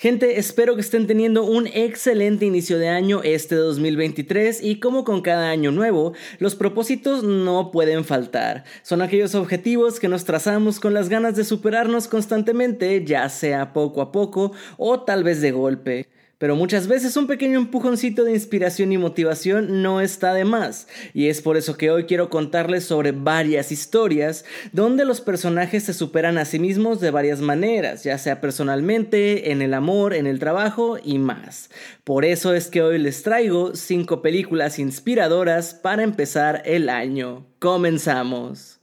Gente, espero que estén teniendo un excelente inicio de año este 2023 y como con cada año nuevo, los propósitos no pueden faltar. Son aquellos objetivos que nos trazamos con las ganas de superarnos constantemente, ya sea poco a poco o tal vez de golpe. Pero muchas veces un pequeño empujoncito de inspiración y motivación no está de más. Y es por eso que hoy quiero contarles sobre varias historias donde los personajes se superan a sí mismos de varias maneras, ya sea personalmente, en el amor, en el trabajo y más. Por eso es que hoy les traigo 5 películas inspiradoras para empezar el año. Comenzamos.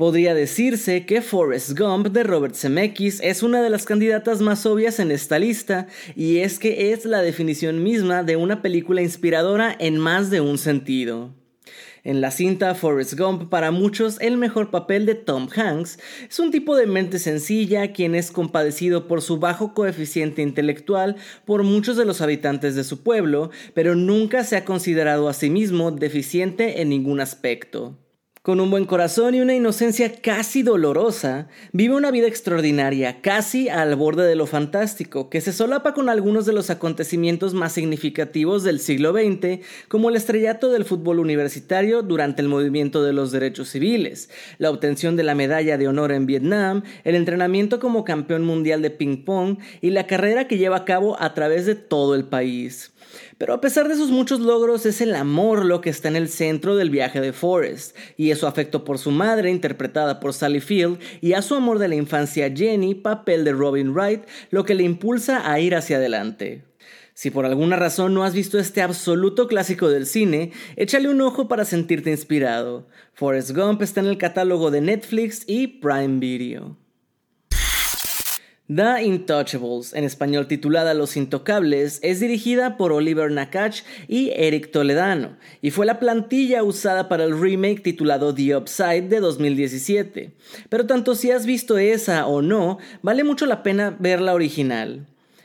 Podría decirse que Forrest Gump de Robert Zemeckis es una de las candidatas más obvias en esta lista, y es que es la definición misma de una película inspiradora en más de un sentido. En la cinta Forrest Gump, para muchos el mejor papel de Tom Hanks es un tipo de mente sencilla quien es compadecido por su bajo coeficiente intelectual por muchos de los habitantes de su pueblo, pero nunca se ha considerado a sí mismo deficiente en ningún aspecto. Con un buen corazón y una inocencia casi dolorosa, vive una vida extraordinaria, casi al borde de lo fantástico, que se solapa con algunos de los acontecimientos más significativos del siglo XX, como el estrellato del fútbol universitario durante el movimiento de los derechos civiles, la obtención de la medalla de honor en Vietnam, el entrenamiento como campeón mundial de ping-pong y la carrera que lleva a cabo a través de todo el país. Pero a pesar de sus muchos logros, es el amor lo que está en el centro del viaje de Forrest, y es su afecto por su madre, interpretada por Sally Field, y a su amor de la infancia Jenny, papel de Robin Wright, lo que le impulsa a ir hacia adelante. Si por alguna razón no has visto este absoluto clásico del cine, échale un ojo para sentirte inspirado. Forrest Gump está en el catálogo de Netflix y Prime Video. The Intouchables, en español titulada Los Intocables, es dirigida por Oliver Nakach y Eric Toledano, y fue la plantilla usada para el remake titulado The Upside de 2017. Pero tanto si has visto esa o no, vale mucho la pena ver la original.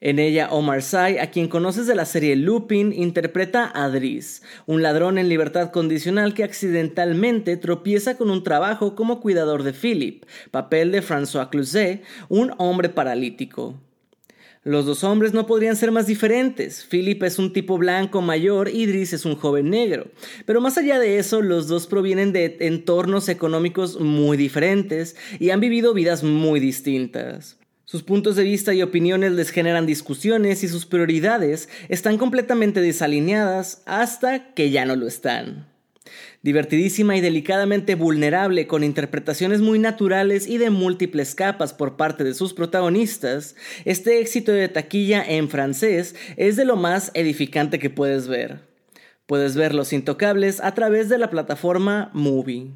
En ella, Omar Sy, a quien conoces de la serie Lupin, interpreta a Driss, un ladrón en libertad condicional que accidentalmente tropieza con un trabajo como cuidador de Philip, papel de François Cluzet, un hombre paralítico. Los dos hombres no podrían ser más diferentes. Philip es un tipo blanco mayor y Driss es un joven negro. Pero más allá de eso, los dos provienen de entornos económicos muy diferentes y han vivido vidas muy distintas. Sus puntos de vista y opiniones les generan discusiones y sus prioridades están completamente desalineadas hasta que ya no lo están. Divertidísima y delicadamente vulnerable con interpretaciones muy naturales y de múltiples capas por parte de sus protagonistas, este éxito de taquilla en francés es de lo más edificante que puedes ver. Puedes ver Los Intocables a través de la plataforma Movie.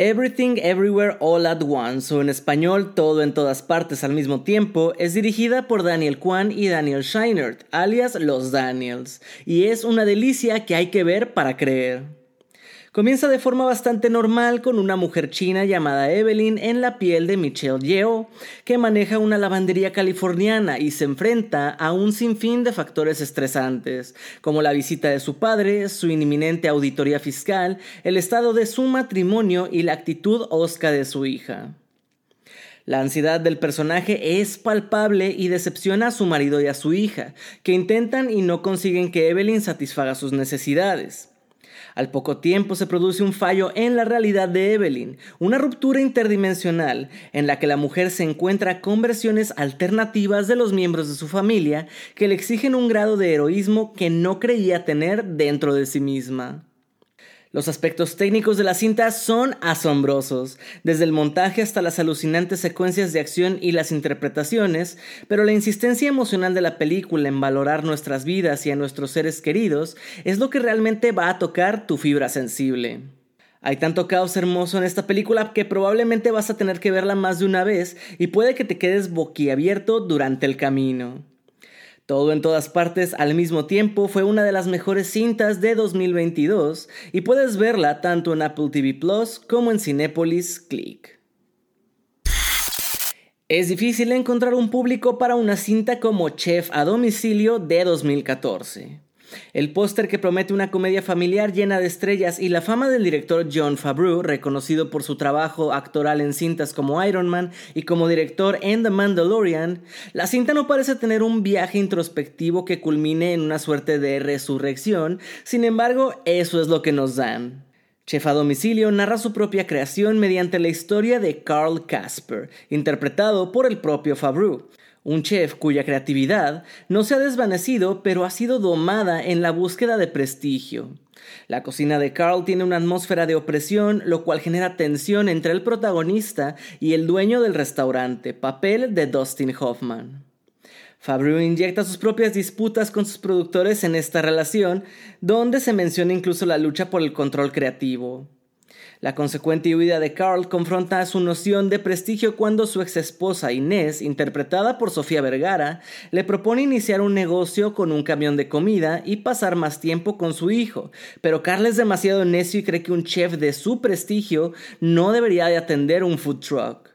Everything Everywhere All at Once, o en español Todo en todas partes al mismo tiempo, es dirigida por Daniel Kwan y Daniel Scheinert, alias Los Daniels, y es una delicia que hay que ver para creer. Comienza de forma bastante normal con una mujer china llamada Evelyn en la piel de Michelle Yeoh, que maneja una lavandería californiana y se enfrenta a un sinfín de factores estresantes, como la visita de su padre, su inminente auditoría fiscal, el estado de su matrimonio y la actitud osca de su hija. La ansiedad del personaje es palpable y decepciona a su marido y a su hija, que intentan y no consiguen que Evelyn satisfaga sus necesidades. Al poco tiempo se produce un fallo en la realidad de Evelyn, una ruptura interdimensional en la que la mujer se encuentra con versiones alternativas de los miembros de su familia que le exigen un grado de heroísmo que no creía tener dentro de sí misma. Los aspectos técnicos de la cinta son asombrosos, desde el montaje hasta las alucinantes secuencias de acción y las interpretaciones, pero la insistencia emocional de la película en valorar nuestras vidas y a nuestros seres queridos es lo que realmente va a tocar tu fibra sensible. Hay tanto caos hermoso en esta película que probablemente vas a tener que verla más de una vez y puede que te quedes boquiabierto durante el camino. Todo en todas partes al mismo tiempo fue una de las mejores cintas de 2022 y puedes verla tanto en Apple TV Plus como en Cinepolis Click. Es difícil encontrar un público para una cinta como Chef a domicilio de 2014. El póster que promete una comedia familiar llena de estrellas y la fama del director John Favreau, reconocido por su trabajo actoral en cintas como Iron Man y como director en The Mandalorian, la cinta no parece tener un viaje introspectivo que culmine en una suerte de resurrección, sin embargo, eso es lo que nos dan. Chef a domicilio narra su propia creación mediante la historia de Carl Casper, interpretado por el propio Favreau, un chef cuya creatividad no se ha desvanecido pero ha sido domada en la búsqueda de prestigio. La cocina de Carl tiene una atmósfera de opresión, lo cual genera tensión entre el protagonista y el dueño del restaurante, papel de Dustin Hoffman. Fabio inyecta sus propias disputas con sus productores en esta relación, donde se menciona incluso la lucha por el control creativo. La consecuente huida de Carl confronta su noción de prestigio cuando su ex esposa Inés, interpretada por Sofía Vergara, le propone iniciar un negocio con un camión de comida y pasar más tiempo con su hijo. Pero Carl es demasiado necio y cree que un chef de su prestigio no debería de atender un food truck.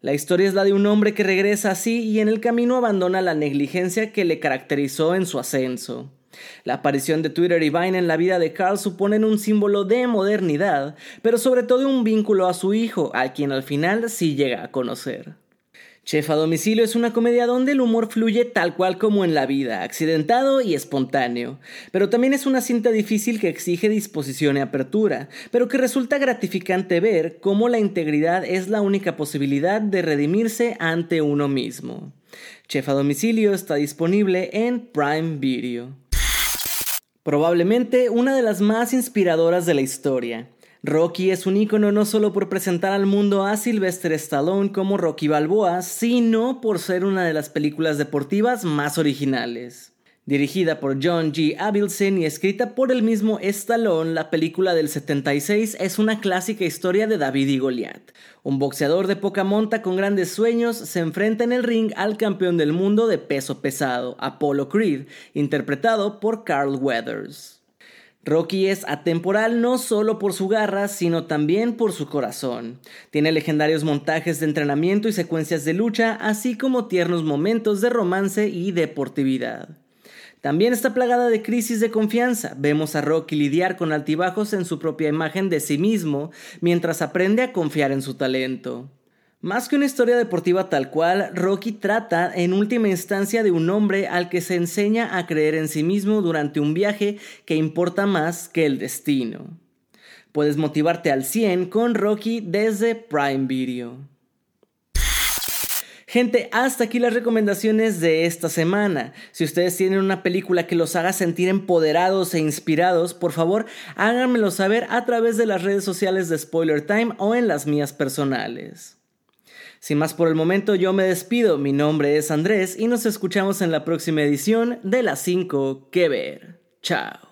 La historia es la de un hombre que regresa así y en el camino abandona la negligencia que le caracterizó en su ascenso. La aparición de Twitter y Vine en la vida de Carl suponen un símbolo de modernidad, pero sobre todo un vínculo a su hijo, a quien al final sí llega a conocer. Chef a domicilio es una comedia donde el humor fluye tal cual como en la vida, accidentado y espontáneo, pero también es una cinta difícil que exige disposición y apertura, pero que resulta gratificante ver cómo la integridad es la única posibilidad de redimirse ante uno mismo. Chef a domicilio está disponible en Prime Video. Probablemente una de las más inspiradoras de la historia. Rocky es un ícono no solo por presentar al mundo a Sylvester Stallone como Rocky Balboa, sino por ser una de las películas deportivas más originales. Dirigida por John G. Avildsen y escrita por el mismo Stallone, la película del 76 es una clásica historia de David y Goliat. Un boxeador de poca monta con grandes sueños se enfrenta en el ring al campeón del mundo de peso pesado, Apollo Creed, interpretado por Carl Weathers. Rocky es atemporal no solo por su garra, sino también por su corazón. Tiene legendarios montajes de entrenamiento y secuencias de lucha, así como tiernos momentos de romance y deportividad. También está plagada de crisis de confianza. Vemos a Rocky lidiar con altibajos en su propia imagen de sí mismo mientras aprende a confiar en su talento. Más que una historia deportiva tal cual, Rocky trata en última instancia de un hombre al que se enseña a creer en sí mismo durante un viaje que importa más que el destino. Puedes motivarte al 100 con Rocky desde Prime Video. Gente, hasta aquí las recomendaciones de esta semana. Si ustedes tienen una película que los haga sentir empoderados e inspirados, por favor háganmelo saber a través de las redes sociales de Spoiler Time o en las mías personales. Sin más por el momento, yo me despido. Mi nombre es Andrés y nos escuchamos en la próxima edición de las 5 que ver. Chao.